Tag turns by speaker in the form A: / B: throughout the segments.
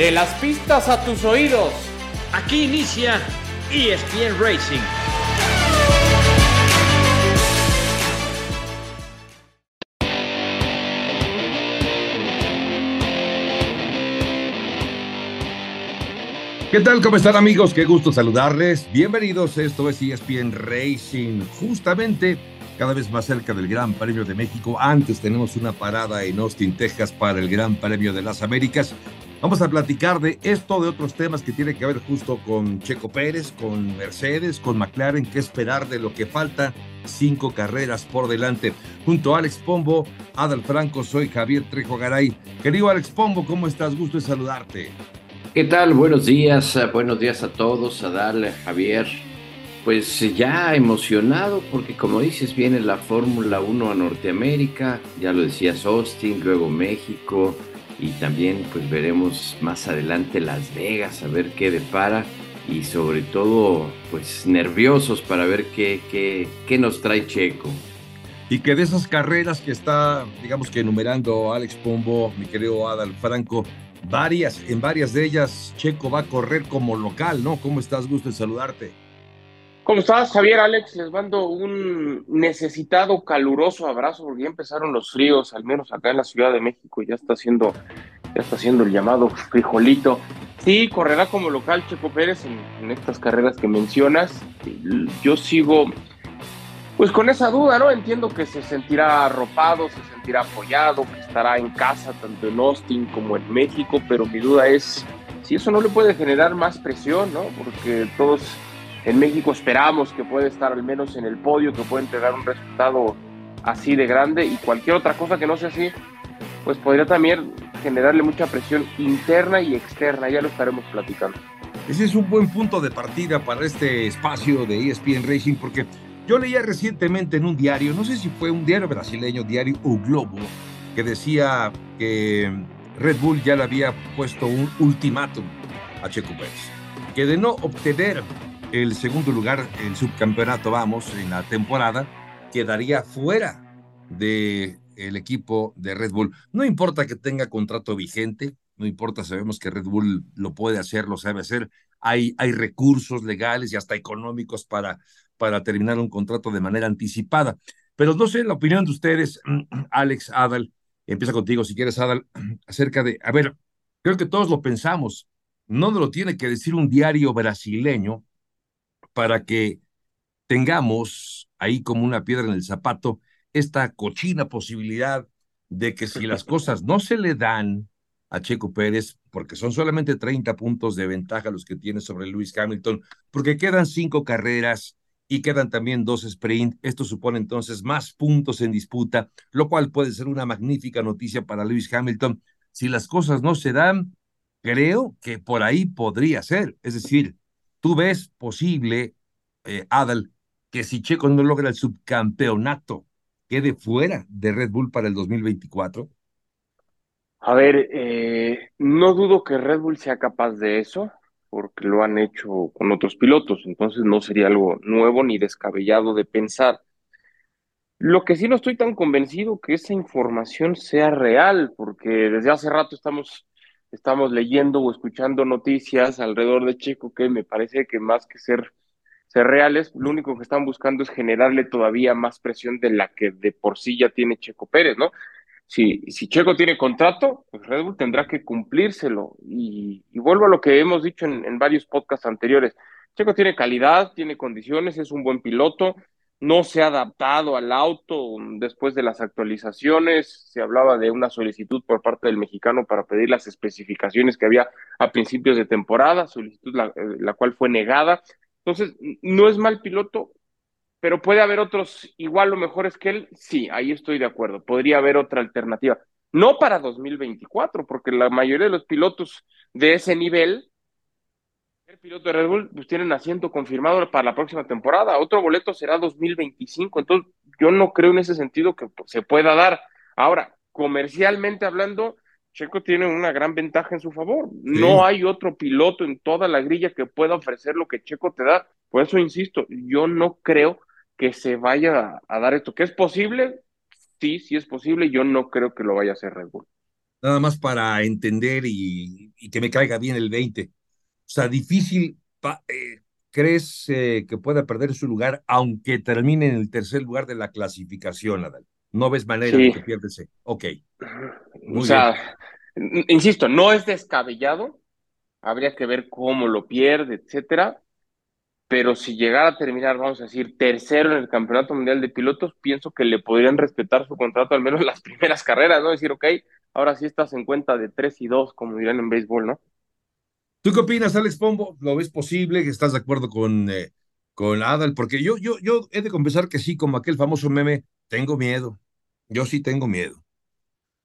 A: De las pistas a tus oídos.
B: Aquí inicia ESPN Racing.
C: ¿Qué tal? ¿Cómo están amigos? Qué gusto saludarles. Bienvenidos, esto es ESPN Racing. Justamente cada vez más cerca del Gran Premio de México. Antes tenemos una parada en Austin, Texas para el Gran Premio de las Américas. Vamos a platicar de esto, de otros temas que tienen que ver justo con Checo Pérez, con Mercedes, con McLaren, qué esperar de lo que falta. Cinco carreras por delante. Junto a Alex Pombo, Adal Franco, soy Javier Trejo Garay. Querido Alex Pombo, ¿cómo estás? Gusto de saludarte.
D: ¿Qué tal? Buenos días, buenos días a todos, Adal, Javier, pues ya emocionado porque como dices viene la Fórmula 1 a Norteamérica, ya lo decías Austin, luego México y también pues veremos más adelante Las Vegas a ver qué depara y sobre todo pues nerviosos para ver qué, qué, qué nos trae Checo.
C: Y que de esas carreras que está, digamos que enumerando Alex Pombo, mi querido Adal Franco, varias, en varias de ellas Checo va a correr como local, ¿no? ¿Cómo estás? Gusto saludarte.
A: ¿Cómo estás, Javier, Alex? Les mando un necesitado, caluroso abrazo porque ya empezaron los fríos, al menos acá en la Ciudad de México, ya está haciendo, ya está haciendo el llamado frijolito. Sí, correrá como local Checo Pérez en, estas carreras que mencionas. Yo sigo, pues con esa duda, ¿no? Entiendo que se sentirá arropado, se sentirá apoyado, que estará en casa, tanto en Austin como en México, pero mi duda es si eso no le puede generar más presión, ¿no? Porque todos en México esperamos que pueda estar al menos en el podio, que pueda entregar un resultado así de grande y cualquier otra cosa que no sea así, pues podría también generarle mucha presión interna y externa, ya lo estaremos platicando.
C: Ese es un buen punto de partida para este espacio de ESPN Racing, porque yo leía recientemente en un diario, no sé si fue un diario brasileño, diario O Globo, que decía que Red Bull ya le había puesto un ultimátum a Checo Pérez, que de no obtener el segundo lugar, el subcampeonato, vamos, en la temporada, quedaría fuera del el equipo de Red Bull. No importa que tenga contrato vigente, no importa, sabemos que Red Bull lo puede hacer, lo sabe hacer. Hay, hay recursos legales y hasta económicos para, para terminar un contrato de manera anticipada. Pero no sé la opinión de ustedes, Alex, Adal, empieza contigo si quieres, Adal, acerca de, a ver, creo que todos lo pensamos, no lo tiene que decir un diario brasileño, para que tengamos ahí como una piedra en el zapato esta cochina posibilidad de que si las cosas no se le dan a Checo Pérez, porque son solamente 30 puntos de ventaja los que tiene sobre Lewis Hamilton, porque quedan cinco carreras y quedan también dos sprint. Esto supone entonces más puntos en disputa, lo cual puede ser una magnífica noticia para Lewis Hamilton. Si las cosas no se dan, creo que por ahí podría ser. Es decir, ¿Tú ves posible, eh, Adal, que si Checo no logra el subcampeonato, quede fuera de Red Bull para el 2024?
A: A ver, eh, no dudo que Red Bull sea capaz de eso, porque lo han hecho con otros pilotos, entonces no sería algo nuevo ni descabellado de pensar. Lo que sí no estoy tan convencido que esa información sea real, porque desde hace rato estamos estamos leyendo o escuchando noticias alrededor de Checo que me parece que más que ser, ser reales, lo único que están buscando es generarle todavía más presión de la que de por sí ya tiene Checo Pérez, ¿no? Si, si Checo tiene contrato, pues Red Bull tendrá que cumplírselo. Y, vuelvo a lo que hemos dicho en, en varios podcasts anteriores. Checo tiene calidad, tiene condiciones, es un buen piloto, no se ha adaptado al auto después de las actualizaciones. Se hablaba de una solicitud por parte del mexicano para pedir las especificaciones que había a principios de temporada, solicitud la, eh, cual fue negada. Entonces, no es mal piloto, pero puede haber otros igual o mejores que él. Sí, ahí estoy de acuerdo. Podría haber otra alternativa. No para 2024, porque la mayoría de los pilotos de ese nivel el piloto de Red Bull pues tienen asiento confirmado para la próxima temporada. Otro boleto será 2025. Entonces, yo no creo en ese sentido que se pueda dar. Ahora, comercialmente hablando, Checo tiene una gran ventaja en su favor. No hay otro piloto en toda la grilla que pueda ofrecer lo que Checo te da. Por eso insisto, yo no creo que se vaya a, dar esto. ¿Que es posible? Sí, sí es posible. Yo no creo que lo vaya a hacer Red Bull.
C: nada más para entender y, que me caiga bien el 20. O sea, difícil, eh, ¿crees eh, que pueda perder su lugar aunque termine en el tercer lugar de la clasificación, Adal? No ves manera de que pierda ese. Ok.
A: o sea, insisto, no es descabellado. Habría que ver cómo lo pierde, etcétera pero si llegara a terminar, vamos a decir, tercero en el Campeonato Mundial de Pilotos, pienso que le podrían respetar su contrato al menos en las primeras carreras, ¿no? Decir, ok, ahora sí estás en cuenta de 3 y 2, como dirán en béisbol, ¿no?
C: ¿Tú qué opinas, Alex Pombo? ¿Lo ves posible? ¿Estás de acuerdo con, eh, con Adal? Porque yo, yo, yo he de confesar que sí, como aquel famoso meme, tengo miedo. Yo sí tengo miedo.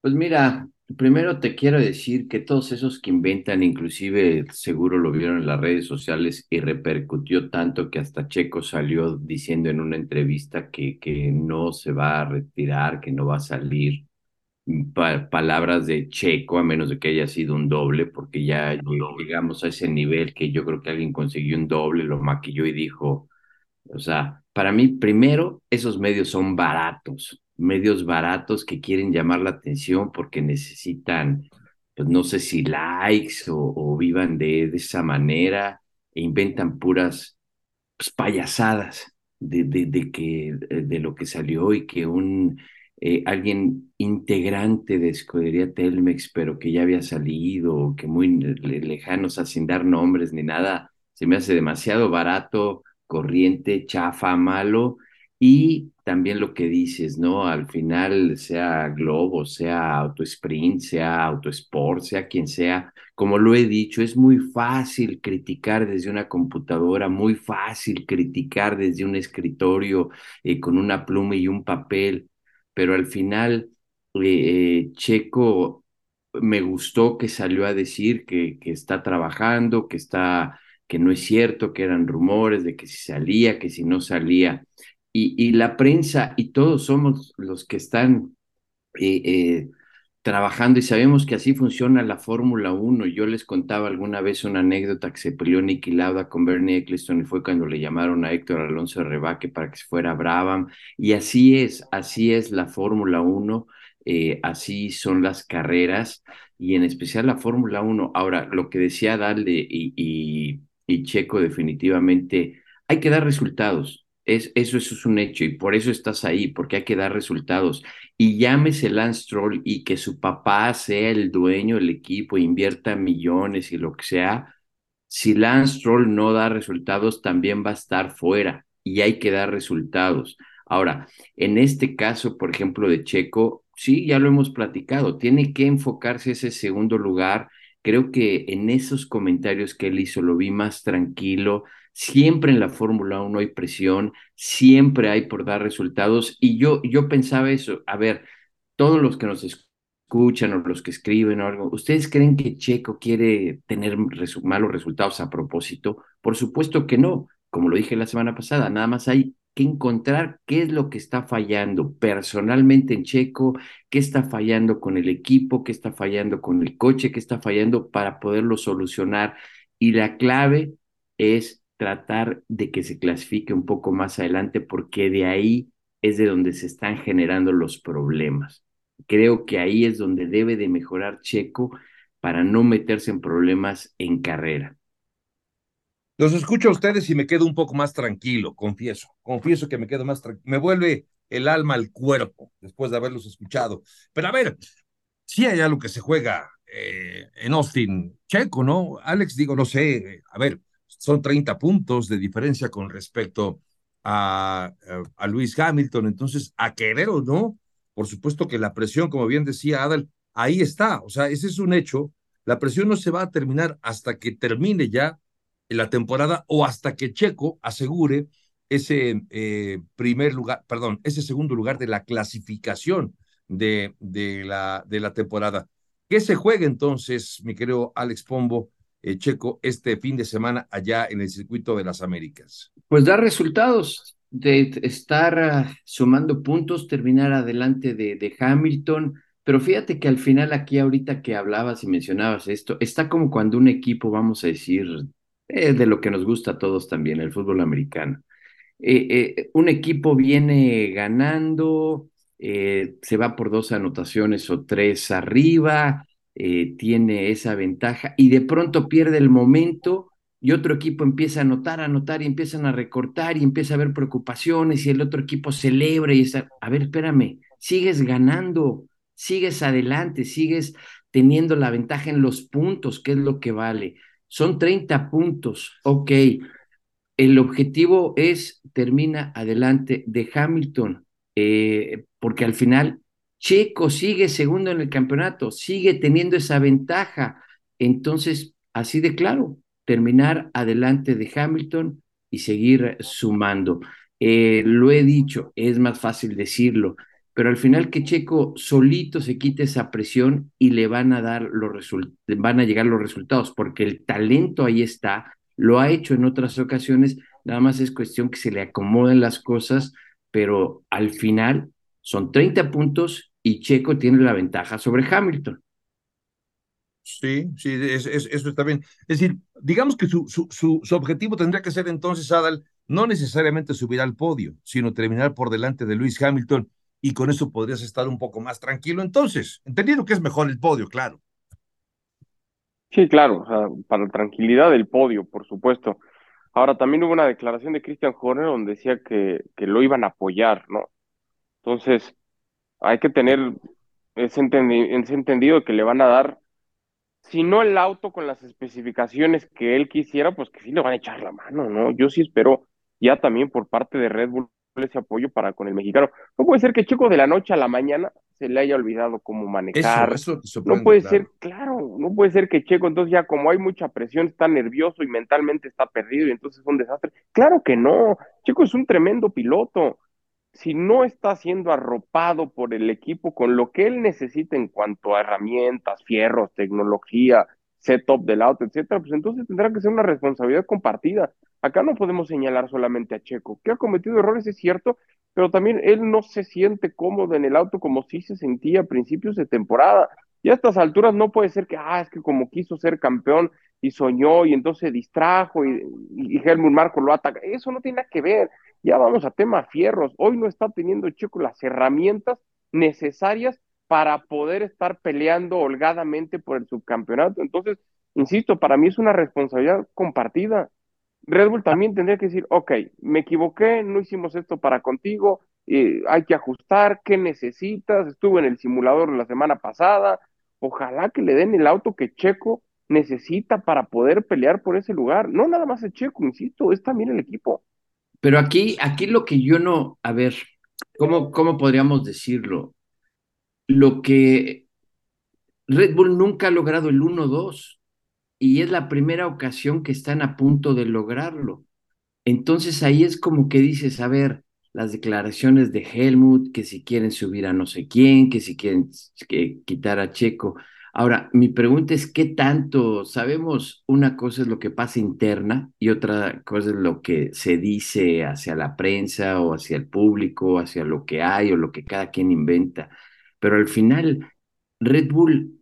D: Pues mira, Primero te quiero decir que todos esos que inventan, inclusive seguro lo vieron en las redes sociales y repercutió tanto que hasta Checo salió diciendo en una entrevista que, que no se va a retirar, que no va a salir. Palabras de Checo, a menos de que haya sido un doble, porque ya llegamos a ese nivel que yo creo que alguien consiguió un doble, lo maquilló y dijo, o sea, para mí, primero, esos medios son baratos medios baratos que quieren llamar la atención porque necesitan, pues no sé si likes o, vivan de, de, esa manera e inventan puras pues, payasadas de, de, de, que, de lo que salió y que un eh, alguien integrante de Escudería Telmex, pero que ya había salido, que muy lejanos, sin dar nombres ni nada, se me hace demasiado barato, corriente, chafa, malo, y también lo que dices, ¿no? Al final, sea Globo, sea Auto Sprint, sea Auto Sport, sea quien sea, como lo he dicho, es muy fácil criticar desde una computadora, muy fácil criticar desde un escritorio eh, con una pluma y un papel, pero al final, eh, Checo me gustó que salió a decir que, que está trabajando, que está que no es cierto, que eran rumores de que si salía, que si no salía. Y, la prensa y todos somos los que están eh, eh, trabajando y sabemos que así funciona la Fórmula 1. Yo les contaba alguna vez una anécdota que se peleó Nicky Lauda con Bernie Eccleston y fue cuando le llamaron a Héctor Alonso Rebaque para que se fuera a Brabham. Y así es, así es la Fórmula 1, eh, así son las carreras y en especial la Fórmula 1. Ahora, lo que decía Dalde y, y Checo definitivamente, hay que dar resultados es, eso, eso es un hecho y por eso estás ahí, porque hay que dar resultados. Y llámese Lance Stroll y que su papá sea el dueño del equipo, invierta millones y lo que sea. Si Lance Stroll no da resultados, también va a estar fuera y hay que dar resultados. Ahora, en este caso, por ejemplo, de Checo, sí, ya lo hemos platicado, tiene que enfocarse ese segundo lugar. Creo que en esos comentarios que él hizo lo vi más tranquilo, Siempre en la Fórmula 1 hay presión, siempre hay por dar resultados. Y yo, yo pensaba eso, a ver, todos los que nos escuchan o los que escriben o algo, ¿ustedes creen que Checo quiere tener malos resultados a propósito? Por supuesto que no, como lo dije la semana pasada, nada más hay que encontrar qué es lo que está fallando personalmente en Checo, qué está fallando con el equipo, qué está fallando con el coche, qué está fallando para poderlo solucionar. Y la clave es tratar de que se clasifique un poco más adelante porque de ahí es de donde se están generando los problemas. Creo que ahí es donde debe de mejorar Checo para no meterse en problemas en carrera.
C: Los escucho a ustedes y me quedo un poco más tranquilo, confieso. Confieso que me quedo más tranquilo. Me vuelve el alma al cuerpo después de haberlos escuchado. Pero a ver, si hay algo que se juega eh, en Austin, Checo, ¿no? Alex, digo, no sé, a ver, son 30 puntos de diferencia con respecto a, a, Luis Hamilton. Entonces, a querer o no, por supuesto que la presión, como bien decía Adal, ahí está. O sea, ese es un hecho. La presión no se va a terminar hasta que termine ya la temporada o hasta que Checo asegure ese eh, primer lugar, perdón, ese segundo lugar de la clasificación de, de, la, de la temporada. ¿Qué se juega entonces, mi querido Alex Pombo, eh, Checo este fin de semana allá en el circuito de las Américas?
D: Pues dar resultados, de estar ah, sumando puntos, terminar adelante de, de, Hamilton. Pero fíjate que al final aquí ahorita que hablabas y mencionabas esto, está como cuando un equipo, vamos a decir, eh, de lo que nos gusta a todos también, el fútbol americano. Eh, un equipo viene ganando se va por dos anotaciones o tres arriba, eh, tiene esa ventaja y de pronto pierde el momento y otro equipo empieza a anotar, a anotar y empiezan a recortar y empieza a haber preocupaciones y el otro equipo celebra y está, a ver, espérame, sigues ganando, sigues adelante, sigues teniendo la ventaja en los puntos, que es lo que vale. Son 30 puntos, ok. El objetivo es, termina adelante de Hamilton, eh, porque al final Checo sigue segundo en el campeonato, sigue teniendo esa ventaja. Entonces, así de claro, terminar adelante de Hamilton y seguir sumando. Eh, lo he dicho, es más fácil decirlo, pero al final que Checo solito se quite esa presión y le van a dar los van a llegar los resultados, porque el talento ahí está, lo ha hecho en otras ocasiones, nada más es cuestión que se le acomoden las cosas, pero al final son 30 puntos y Checo tiene la ventaja sobre Hamilton.
C: Sí, sí, eso está bien. Es decir, digamos que su, su, su, objetivo tendría que ser entonces, Adal, no necesariamente subir al podio, sino terminar por delante de Luis Hamilton y con eso podrías estar un poco más tranquilo. Entonces, entendiendo que es mejor el podio, claro.
A: Sí, claro, o sea, para tranquilidad del podio, por supuesto. Ahora, también hubo una declaración de Christian Horner donde decía que, que lo iban a apoyar, ¿no? Entonces, hay que tener ese, ese entendido que le van a dar, si no el auto con las especificaciones que él quisiera, pues que sí le van a echar la mano, ¿no? Yo sí espero ya también por parte de Red Bull ese apoyo para con el mexicano. No puede ser que Chico de la noche a la mañana se le haya olvidado cómo manejar.
C: Eso,
A: no puede ser, claro, no puede ser que Checo entonces ya como hay mucha presión está nervioso y mentalmente está perdido y entonces es un desastre. Claro que no, Checo es un tremendo piloto. Si no está siendo arropado por el equipo con lo que él necesita en cuanto a herramientas, fierros, tecnología, setup del auto, etcétera, pues entonces tendrá que ser una responsabilidad compartida. Acá no podemos señalar solamente a Checo, que ha cometido errores, es cierto, pero también él no se siente cómodo en el auto como si se sentía a principios de temporada. Y a estas alturas no puede ser que, ah, es que como quiso ser campeón y soñó y entonces distrajo y, y Helmut Marco lo ataca. Eso no tiene nada que ver. Ya vamos a tema fierros. Hoy no está teniendo Checo las herramientas necesarias para poder estar peleando holgadamente por el subcampeonato. Entonces, insisto, para mí es una responsabilidad compartida. Red Bull también tendría que decir, ok, me equivoqué, no hicimos esto para contigo, eh, hay que ajustar, ¿qué necesitas? Estuve en el simulador la semana pasada, ojalá que le den el auto que Checo necesita para poder pelear por ese lugar. No nada más el Checo, insisto, es también el equipo.
D: Pero aquí, aquí lo que yo no, a ver, ¿cómo, cómo podríamos decirlo? Lo que Red Bull nunca ha logrado el 1-2 y es la primera ocasión que están a punto de lograrlo. Entonces ahí es como que dices, a ver, las declaraciones de Helmut, que si quieren subir a no sé quién, que si quieren quitar a Checo. Ahora, mi pregunta es, ¿qué tanto? Sabemos una cosa es lo que pasa interna y otra cosa es lo que se dice hacia la prensa o hacia el público, hacia lo que hay o lo que cada quien inventa. Pero al final, Red Bull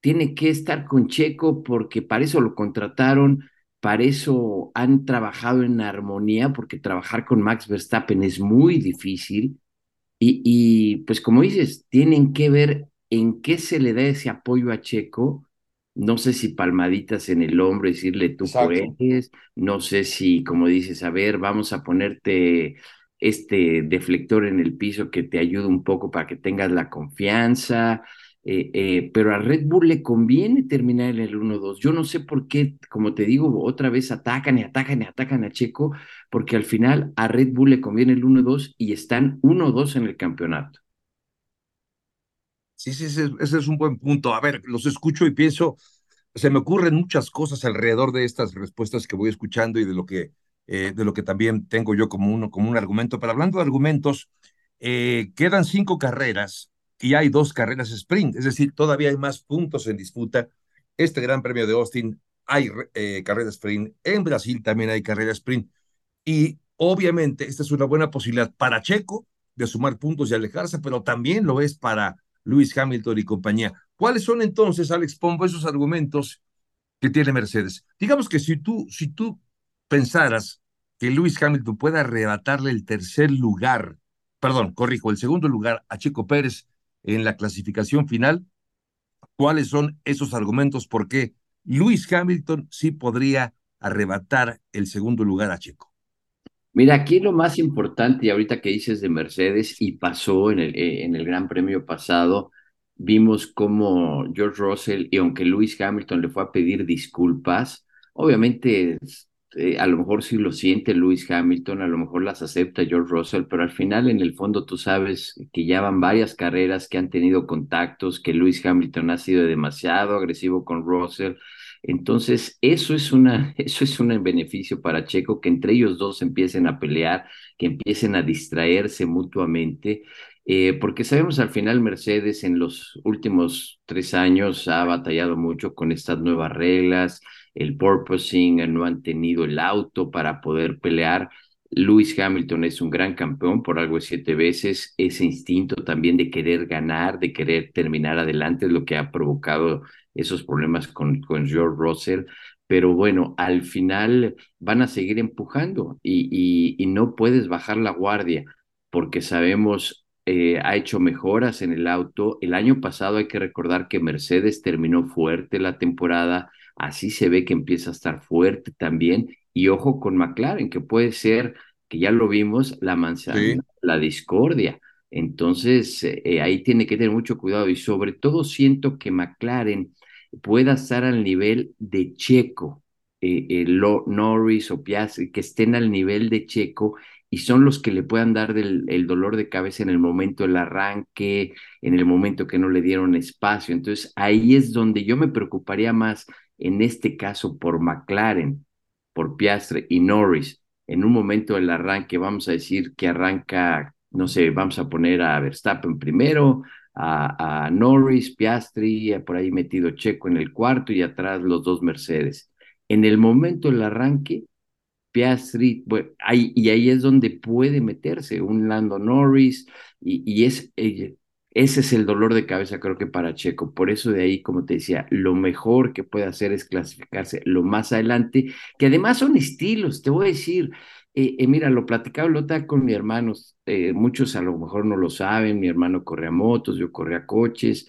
D: tiene que estar con Checo porque para eso lo contrataron, para eso han trabajado en armonía, porque trabajar con Max Verstappen es muy difícil. Y, y pues como dices, tienen que ver en qué se le da ese apoyo a Checo. No sé si palmaditas en el hombro, decirle tú puedes, no sé si, como dices, a ver, vamos a ponerte este deflector en el piso que te ayude un poco para que tengas la confianza, eh, eh, pero a Red Bull le conviene terminar en el 1-2. Yo no sé por qué, como te digo, otra vez atacan y atacan y atacan a Checo, porque al final a Red Bull le conviene el 1-2 y están 1-2 en el campeonato.
C: Sí, sí, ese, es un buen punto. A ver, los escucho y pienso, se me ocurren muchas cosas alrededor de estas respuestas que voy escuchando y de lo que, eh, de lo que también tengo yo como, uno, como un argumento. Pero hablando de argumentos, quedan cinco carreras y hay dos carreras sprint, es decir, todavía hay más puntos en disputa. Este Gran Premio de Austin hay eh, carrera sprint, en Brasil también hay carrera sprint y obviamente esta es una buena posibilidad para Checo de sumar puntos y alejarse, pero también lo es para Luis Hamilton y compañía. ¿Cuáles son entonces, Alex Pombo, esos argumentos que tiene Mercedes? Digamos que si tú, si tú pensaras que Luis Hamilton pueda arrebatarle el tercer lugar perdón, corrijo, el segundo lugar a Checo Pérez en la clasificación final. ¿Cuáles son esos argumentos por qué Luis Hamilton sí podría arrebatar el segundo lugar a Checo?
D: Mira, aquí lo más importante, y ahorita que dices de Mercedes, y pasó en el, eh, en el Gran Premio pasado, vimos cómo George Russell, y aunque Luis Hamilton le fue a pedir disculpas, obviamente eh, a lo mejor sí lo siente Luis Hamilton, a lo mejor las acepta George Russell, pero al final en el fondo tú sabes que ya van varias carreras que han tenido contactos, que Luis Hamilton ha sido demasiado agresivo con Russell. Entonces, eso es una, eso es un beneficio para Checo, que entre ellos dos empiecen a pelear, que empiecen a distraerse mutuamente, eh, porque sabemos al final Mercedes en los últimos tres años ha batallado mucho con estas nuevas reglas, el purposing, no han tenido el auto para poder pelear. Lewis Hamilton es un gran campeón, por algo siete veces. Ese instinto también de querer ganar, de querer terminar adelante es lo que ha provocado esos problemas con, con George Russell. Pero bueno, al final van a seguir empujando y, y, no puedes bajar la guardia porque sabemos eh, ha hecho mejoras en el auto. El año pasado hay que recordar que Mercedes terminó fuerte la temporada así se ve que empieza a estar fuerte también. Y ojo con McLaren, que puede ser, que ya lo vimos, la manzana, la discordia. Entonces, eh, ahí tiene que tener mucho cuidado y sobre todo siento que McLaren pueda estar al nivel de Checo, eh, eh Norris o Piastri, que estén al nivel de Checo y son los que le puedan dar el dolor de cabeza en el momento del arranque, en el momento que no le dieron espacio. Entonces ahí es donde yo me preocuparía más en este caso por McLaren, por Piastre y Norris, en un momento del arranque, vamos a decir que arranca, no sé, vamos a poner a Verstappen primero, a, Norris, Piastri, por ahí metido Checo en el cuarto y atrás los dos Mercedes. En el momento del arranque, Piastri, ahí, y ahí es donde puede meterse un Lando Norris, y, y es, eh, ese es el dolor de cabeza, creo que para Checo. Por eso de ahí, como te decía, lo mejor que puede hacer es clasificarse lo más adelante, que además son estilos, te voy a decir. Eh, eh, mira, lo platicaba Lota con mi hermano, eh, muchos a lo mejor no lo saben, mi hermano corre a motos, yo corre a coches,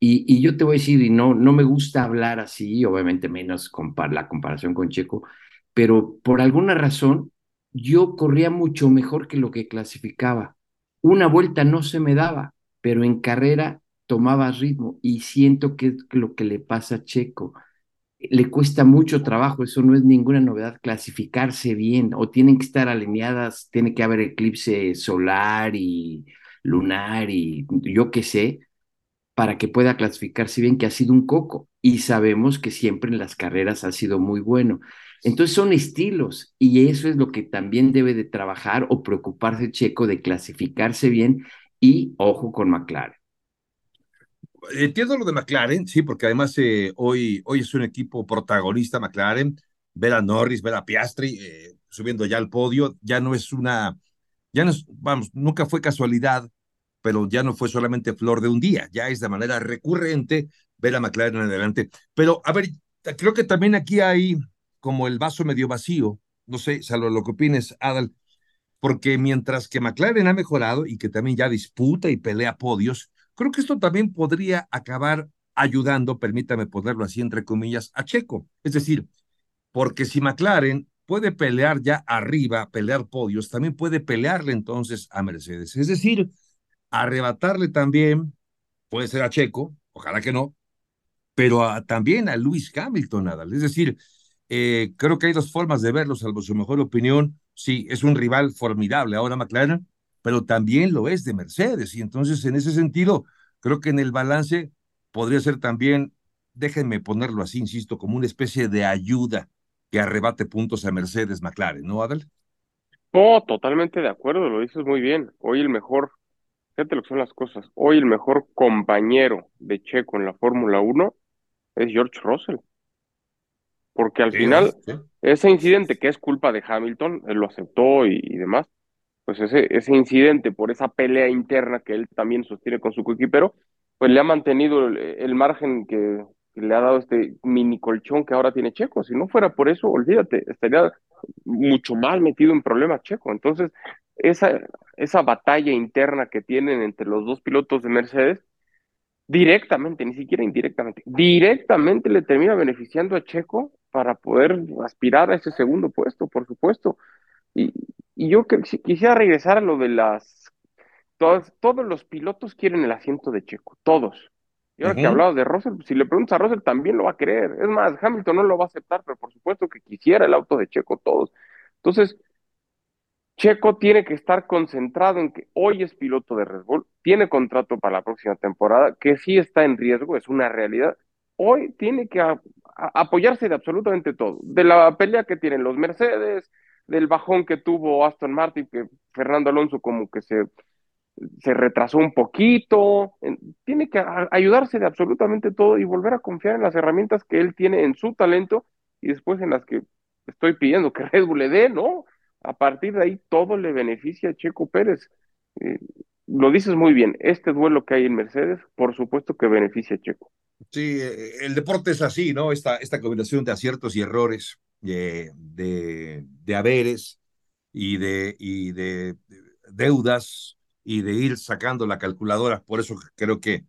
D: y, yo te voy a decir, y no, no me gusta hablar así, obviamente menos la comparación con Checo, pero por alguna razón yo corría mucho mejor que lo que clasificaba. Una vuelta no se me daba pero en carrera tomaba ritmo y siento que lo que le pasa a Checo. Le cuesta mucho trabajo, eso no es ninguna novedad, clasificarse bien o tienen que estar alineadas, tiene que haber eclipse solar y lunar y yo qué sé, para que pueda clasificarse bien, que ha sido un coco. Y sabemos que siempre en las carreras ha sido muy bueno. Entonces son estilos y eso es lo que también debe de trabajar o preocuparse Checo de clasificarse bien y ojo con McLaren.
C: Entiendo lo de McLaren, sí, porque además eh, hoy, hoy es un equipo protagonista McLaren. Ver a Norris, ver a Piastri eh, subiendo ya al podio, ya no es una, ya no es, vamos, nunca fue casualidad, pero ya no fue solamente flor de un día, ya es de manera recurrente ver a McLaren adelante. Pero, a ver, creo que también aquí hay como el vaso medio vacío, no sé, salvo lo que opines, Adal, porque mientras que McLaren ha mejorado y que también ya disputa y pelea podios, creo que esto también podría acabar ayudando, permítame ponerlo así entre comillas, a Checo. Es decir, porque si McLaren puede pelear ya arriba, pelear podios, también puede pelearle entonces a Mercedes. Es decir, arrebatarle también, puede ser a Checo, ojalá que no, pero también a Luis Hamilton, Nadal. Es decir, eh, creo que hay dos formas de verlo, salvo su mejor opinión sí, es un rival formidable ahora McLaren, pero también lo es de Mercedes. Y entonces, en ese sentido, creo que en el balance podría ser también, déjenme ponerlo así, insisto, como una especie de ayuda que arrebate puntos a Mercedes McLaren, ¿no, Adel?
A: No, totalmente de acuerdo, lo dices muy bien. Hoy el mejor, fíjate lo que son las cosas, hoy el mejor compañero de Checo en la Fórmula 1 es George Russell porque al final ese incidente que es culpa de Hamilton, él lo aceptó y, demás, pues ese, ese incidente por esa pelea interna que él también sostiene con su coequipero, pues le ha mantenido el, margen que, le ha dado este mini colchón que ahora tiene Checo. Si no fuera por eso, olvídate, estaría mucho más metido en problemas Checo. Entonces, esa, esa batalla interna que tienen entre los dos pilotos de Mercedes, directamente, ni siquiera indirectamente, directamente le termina beneficiando a Checo para poder aspirar a ese segundo puesto, por supuesto. Y, y yo que, si quisiera regresar a lo de las... Todos, todos los pilotos quieren el asiento de Checo, todos. Y ahora que hablabas de Russell, si le preguntas a Russell también lo va a querer. Es más, Hamilton no lo va a aceptar, pero por supuesto que quisiera el auto de Checo todos. Entonces, Checo tiene que estar concentrado en que hoy es piloto de Red Bull, tiene contrato para la próxima temporada, que sí está en riesgo, es una realidad. Hoy tiene que apoyarse de absolutamente todo, de la pelea que tienen los Mercedes, del bajón que tuvo Aston Martin, que Fernando Alonso como que se, se retrasó un poquito, tiene que ayudarse de absolutamente todo y volver a confiar en las herramientas que él tiene en su talento y después en las que estoy pidiendo que Red Bull le dé, ¿no? a partir de ahí todo le beneficia a Checo Pérez. Eh, lo dices muy bien, este duelo que hay en Mercedes, por supuesto que beneficia a Checo.
C: Sí, eh, el deporte es así, ¿no? Esta, esta combinación de aciertos y errores, de, de, de haberes y de, y de deudas y de ir sacando la calculadora. Por eso creo que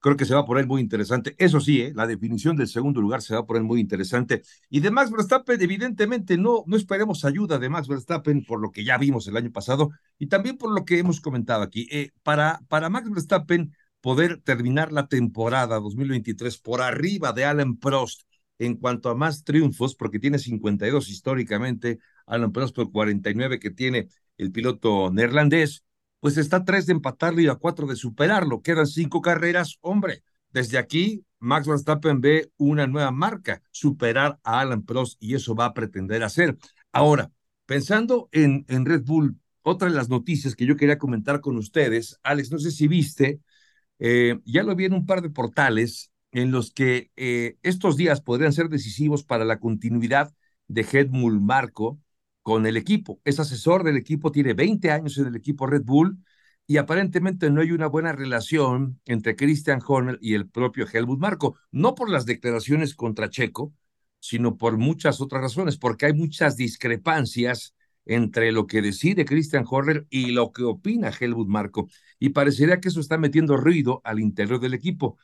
C: creo que se va a poner muy interesante. Eso sí, ¿eh? la definición del segundo lugar se va a poner muy interesante. Y de Max Verstappen, evidentemente, no, no esperemos ayuda de Max Verstappen por lo que ya vimos el año pasado y también por lo que hemos comentado aquí. Eh, para, para Max Verstappen poder terminar la temporada 2023 por arriba de Alan Prost en cuanto a más triunfos, porque tiene 52 históricamente, Alan Prost por 49 que tiene el piloto neerlandés, pues está a tres de empatarlo y a cuatro de superarlo. Quedan cinco carreras, hombre. Desde aquí, Max Verstappen ve una nueva marca, superar a Alan Prost, y eso va a pretender hacer. Ahora, pensando en, en Red Bull, otra de las noticias que yo quería comentar con ustedes, Alex, no sé si viste, eh, ya lo vi en un par de portales en los que eh, estos días podrían ser decisivos para la continuidad de Helmut Marco, con el equipo. Es asesor del equipo, tiene 20 años en el equipo Red Bull y aparentemente no hay una buena relación entre Christian Horner y el propio Helmut Marco, no por las declaraciones contra Checo, sino por muchas otras razones, porque hay muchas discrepancias entre lo que decide Christian Horner y lo que opina Helmut Marco. Y parecería que eso está metiendo ruido al interior del equipo.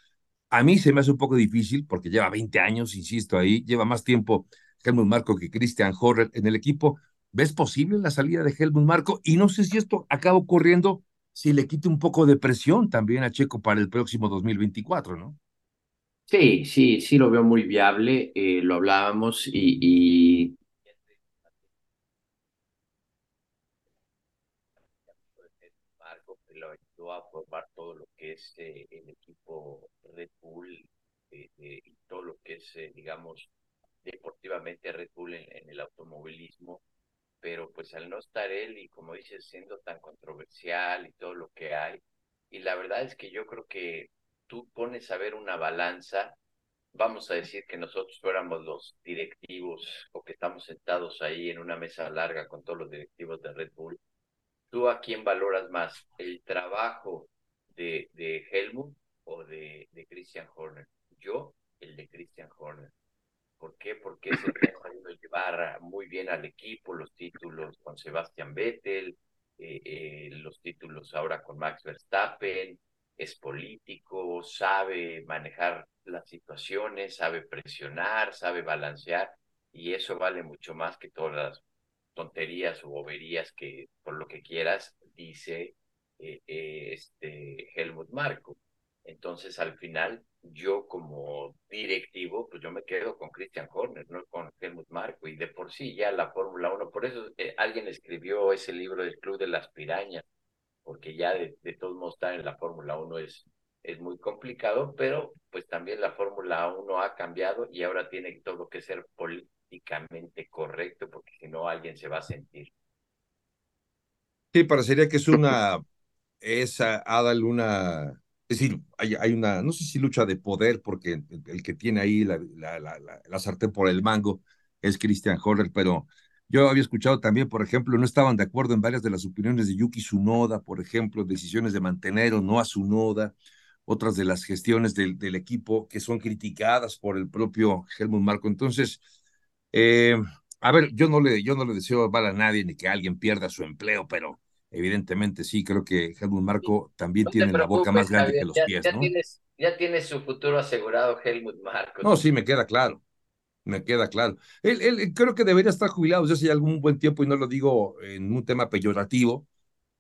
C: A mí se me hace un poco difícil porque lleva 20 años, insisto ahí, lleva más tiempo Helmut Marco que Christian Horner en el equipo. ¿Ves posible la salida de Helmut Marco? Y no sé si esto acaba ocurriendo si le quite un poco de presión también a Checo para el próximo 2024, ¿no?
D: Sí, sí, sí lo veo muy viable, eh, lo hablábamos y, y... Marco que lo ayudó a formar todo lo que es eh, el equipo Red Bull eh, y todo lo que es, digamos, deportivamente Red Bull en, el automovilismo, pero pues al no estar él y como dices, siendo tan controversial y todo lo que hay, y la verdad es que yo creo que tú pones a ver una balanza, vamos a decir que nosotros fuéramos los directivos o que estamos sentados ahí en una mesa larga con todos los directivos de Red Bull, ¿tú a quién valoras más? ¿El trabajo de, de Helmut o de, de Christian Horner? Yo, el de Christian Horner. ¿Por qué? Porque es el que ha sabido llevar muy bien al equipo, los títulos con Sebastian Vettel, eh, eh, los títulos ahora con Max Verstappen, es político, sabe manejar las situaciones, sabe presionar, sabe balancear, y eso vale mucho más que todas las tonterías o boberías que, por lo que quieras, dice eh, este Helmut Marco. Entonces, al final, yo como directivo, pues yo me quedo con Christian Horner, no con Helmut Marco, y de por sí ya la Fórmula 1, por eso eh, alguien escribió ese libro del Club de las Pirañas, porque ya de, todos modos estar en la Fórmula 1 es, es muy complicado, pero pues también la Fórmula 1 ha cambiado y ahora tiene todo que ser políticamente correcto, porque si no alguien se va a sentir.
C: Sí, parecería que es una, es a, a darle una es decir, hay, hay, una, no sé si lucha de poder, porque el, que tiene ahí la, la, la, la, sartén por el mango es Christian Horner, pero yo había escuchado también, por ejemplo, no estaban de acuerdo en varias de las opiniones de Yuki Tsunoda, por ejemplo, decisiones de mantener o no a Tsunoda, otras de las gestiones del, del equipo que son criticadas por el propio Helmut Marco. Entonces, eh, a ver, yo no le, yo no le deseo mal a nadie ni que alguien pierda su empleo, pero evidentemente sí, creo que Helmut Marco también tiene la boca más grande que los pies,
D: ya
C: ¿no?
D: Tienes, ya tienes su futuro asegurado, Helmut Marco.
C: No, sí, me queda claro. Me queda claro. Él, él creo que debería estar jubilado desde hace algún buen tiempo y no lo digo en un tema peyorativo,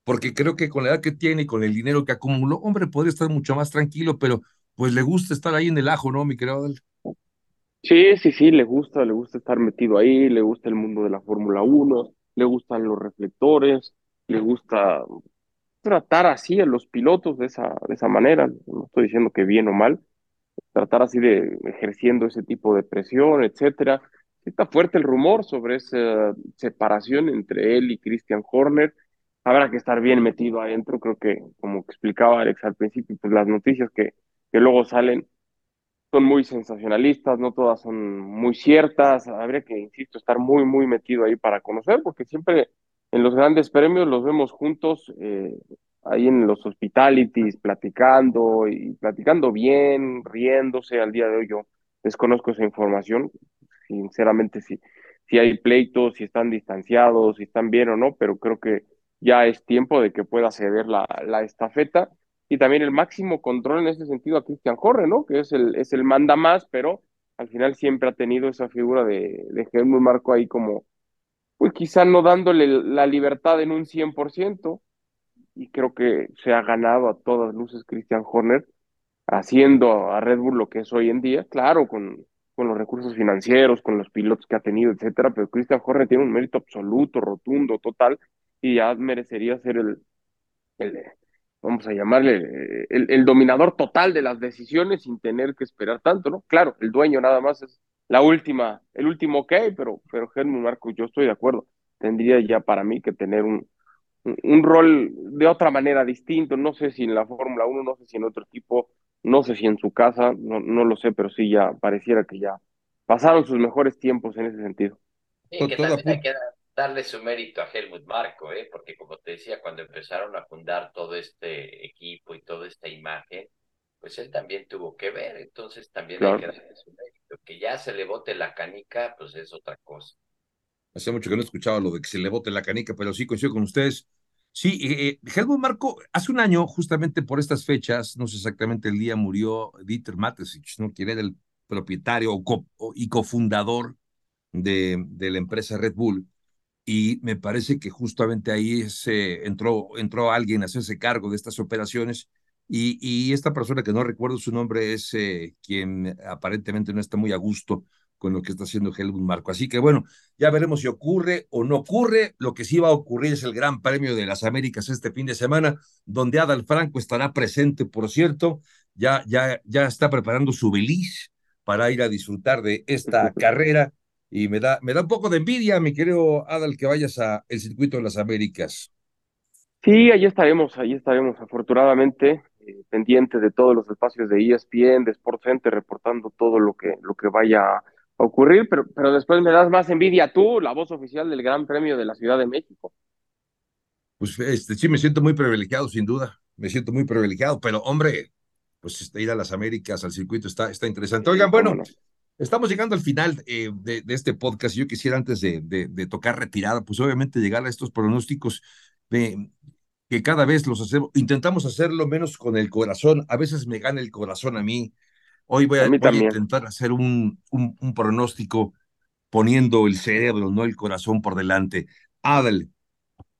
C: porque creo que con la edad que tiene y con el dinero que acumuló, hombre, podría estar mucho más tranquilo, pero pues le gusta estar ahí en el ajo, ¿no, mi querido Adel?
A: Sí, sí, sí, le gusta, le gusta estar metido ahí, le gusta el mundo de la Fórmula 1, le gustan los reflectores, le gusta tratar así a los pilotos de esa, de esa manera. No estoy diciendo que bien o mal, tratar así de ejerciendo ese tipo de presión, etcétera. Está fuerte el rumor sobre esa separación entre él y Christian Horner. Habrá que estar bien metido adentro. Creo que, como explicaba Alex al principio, pues las noticias que, que luego salen son muy sensacionalistas, no todas son muy ciertas. Habría que, insisto, estar muy, muy metido ahí para conocer, porque siempre en los grandes premios los vemos juntos, eh, ahí en los hospitalities, platicando y platicando bien, riéndose. Al día de hoy yo desconozco esa información, sinceramente, si, si hay pleitos, si están distanciados, si están bien o no, pero creo que ya es tiempo de que pueda ceder la, la estafeta y también el máximo control en ese sentido a Cristian Jorge, ¿no? Que es el, es el manda más, pero al final siempre ha tenido esa figura de, de Helmut Marco ahí como, pues quizá no dándole la libertad en un 100%, y creo que se ha ganado a todas luces Christian Horner, haciendo a Red Bull lo que es hoy en día, claro, con, con los recursos financieros, con los pilotos que ha tenido, etcétera, pero Christian Horner tiene un mérito absoluto, rotundo, total, y ya merecería ser el, el vamos a llamarle, el, el, dominador total de las decisiones sin tener que esperar tanto, ¿no? Claro, el dueño nada más es la última, el último ok, pero, pero Helmut Marco, yo estoy de acuerdo, tendría ya para mí que tener un, un rol de otra manera distinto, no sé si en la Fórmula 1, no sé si en otro equipo, no sé si en su casa, no, no lo sé, pero sí ya pareciera que ya pasaron sus mejores tiempos en ese sentido.
D: Sí, que también hay que darle su mérito a Helmut Marco, ¿eh? porque como te decía, cuando empezaron a fundar todo este equipo y toda esta imagen, pues él también tuvo que ver, entonces también claro. hay que darle su mérito. Que ya se le bote la canica, pues es otra cosa.
C: Hacía mucho que no escuchaba lo de que se le bote la canica, pero sí coincido con ustedes. Sí, eh, Helmut Marco, hace un año, justamente por estas fechas, no sé exactamente el día, murió Dieter Matesich, ¿no? quien era el propietario y cofundador de, de la empresa Red Bull y me parece que justamente ahí se entró, entró alguien a hacerse cargo de estas operaciones y, y esta persona que no recuerdo su nombre es eh, quien aparentemente no está muy a gusto con lo que está haciendo Helmut Marco. Así que bueno, ya veremos si ocurre o no ocurre. Lo que sí va a ocurrir es el Gran Premio de las Américas este fin de semana, donde Adal Franco estará presente, por cierto. Ya, ya, ya está preparando su beliz para ir a disfrutar de esta carrera y me da, me da un poco de envidia, mi querido Adal, que vayas a el circuito de las Américas.
A: Sí, ahí estaremos, ahí estaremos, afortunadamente, eh, pendiente de todos los espacios de ESPN, de Sports Center, reportando todo lo que, lo que vaya a ocurrir, pero, pero después me das más envidia tú, la voz oficial del Gran Premio de la Ciudad de México.
C: Pues este, sí, me siento muy privilegiado, sin duda, me siento muy privilegiado, pero hombre, pues este, ir a las Américas, al circuito, está, está interesante. Oigan, bueno, no? Estamos llegando al final eh, de, de, este podcast. Yo quisiera, antes de, de, de, tocar retirada, pues obviamente llegar a estos pronósticos de, que cada vez los hacemos, intentamos hacerlo menos con el corazón. A veces me gana el corazón a mí. Hoy voy a, a, voy a intentar hacer un, un, un, pronóstico poniendo el cerebro, no el corazón por delante. Adel,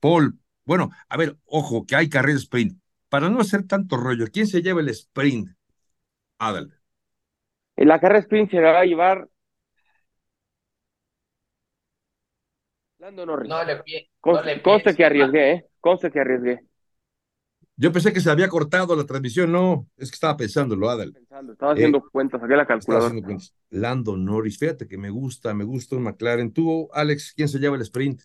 C: Paul, bueno, a ver, ojo, que hay carrera sprint. Para no hacer tanto rollo, ¿quién se lleva el sprint? Adel.
A: En la carrera sprint se la va a llevar Lando Norris.
D: No le, pie,
A: conste,
D: no le
A: conste que arriesgué, ¿eh? Conste que arriesgué.
C: Yo pensé que se había cortado la transmisión, no, es que estaba pensándolo, Adal.
A: Pensando, estaba haciendo eh, cuentas, saqué la calculadora.
C: Lando Norris, fíjate que me gusta, me gusta un McLaren. Tú, Alex, ¿quién se lleva el sprint?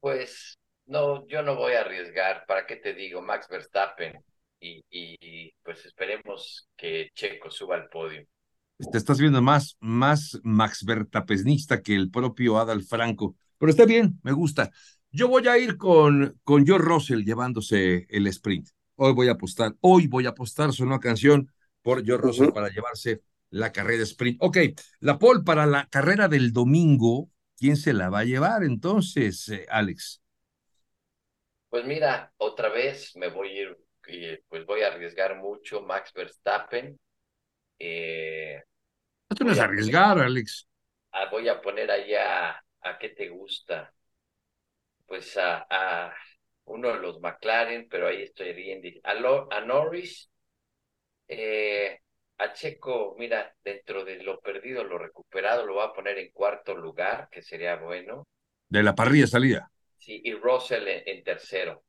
D: Pues no, yo no voy a arriesgar, ¿para qué te digo? Max Verstappen. Y, y, pues esperemos que Checo suba al podio.
C: Te estás viendo más, más Max Verstappenista que el propio Adal Franco, pero está bien, me gusta. Yo voy a ir con, con George Russell llevándose el sprint. Hoy voy a apostar, hoy voy a apostar su nueva canción por George Russell uh -huh. para llevarse la carrera sprint. Ok, la pole para la carrera del domingo, ¿quién se la va a llevar entonces, eh, Alex?
D: Pues mira, otra vez me voy a ir, y pues voy a arriesgar mucho Max Verstappen. Eh,
C: Esto no es arriesgar, Alex.
D: Ah, voy a poner allá a qué te gusta. Pues a, a uno de los McLaren, pero ahí estoy bien. A, a Norris, eh, a Checo, mira, dentro de lo perdido, lo recuperado, lo va a poner en cuarto lugar, que sería bueno.
C: De la parrilla salida.
D: Sí, y Russell en, tercero.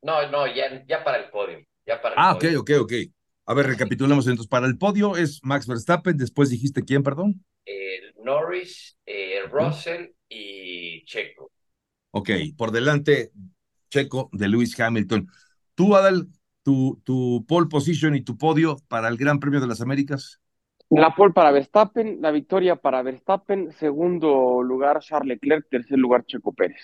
D: No, no, ya, ya para el podio. Ya para
C: ah, ok, ok, ok. A ver, recapitulemos entonces. Para el podio es Max Verstappen, después dijiste quién, perdón.
D: Norris, eh, Russell y Checo.
C: Ok, por delante Checo de Lewis Hamilton. Tú, Adal, tu, tu pole position y tu podio para el Gran Premio de las Américas.
A: La pole para Verstappen, la victoria para Verstappen, segundo lugar Charles Leclerc, tercer lugar Checo Pérez.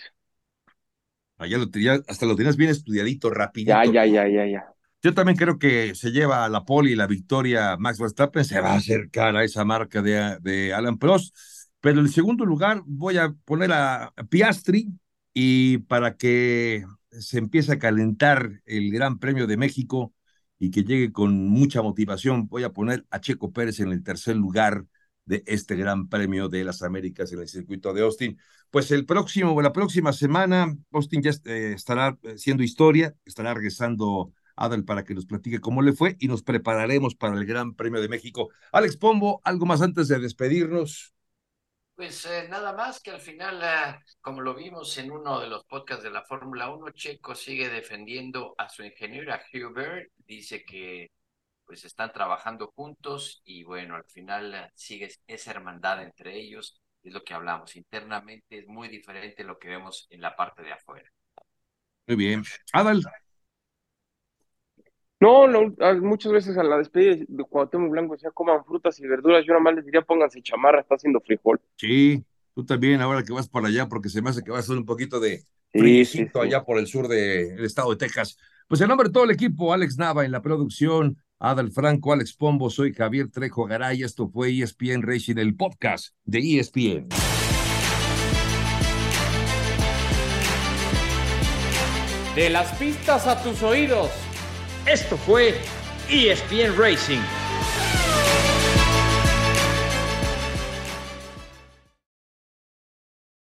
C: Allá ah, lo hasta lo tienes bien estudiadito, rapidito.
A: Ya, ya, ya, ya, ya.
C: Yo también creo que se lleva la pole y la victoria Max Verstappen, se va a acercar a esa marca de, de Alan Prost. Pero en el segundo lugar voy a poner a Piastri y para que se empiece a calentar el Gran Premio de México y que llegue con mucha motivación, voy a poner a Checo Pérez en el tercer lugar de este Gran Premio de las Américas en el circuito de Austin. Pues el próximo, la próxima semana, Austin ya eh, estará siendo historia, estará regresando Adal para que nos platique cómo le fue y nos prepararemos para el Gran Premio de México. Alex Pombo, algo más antes de despedirnos.
D: Pues eh, nada más que al final, eh, como lo vimos en uno de los podcasts de la Fórmula 1, Checo sigue defendiendo a su ingeniero, a Hubert, dice que pues están trabajando juntos y bueno, al final eh, sigue esa hermandad entre ellos, es lo que hablamos. Internamente es muy diferente lo que vemos en la parte de afuera.
C: Muy bien. Adal.
A: No, no, muchas veces a la despedida de Cuauhtémoc Blanco decía coman frutas y verduras, yo nada más les diría pónganse chamarra, está haciendo frijol.
C: Sí, tú también ahora que vas para allá, porque se me hace que va a ser un poquito de
A: sí,
C: allá por el sur del estado de Texas. Pues en nombre de todo el equipo, Alex Nava en la producción, Adal Franco, Alex Pombo, soy Javier Trejo Garay, esto fue ESPN Racing, el podcast de ESPN.
B: De las pistas a tus oídos. Esto fue ESPN Racing.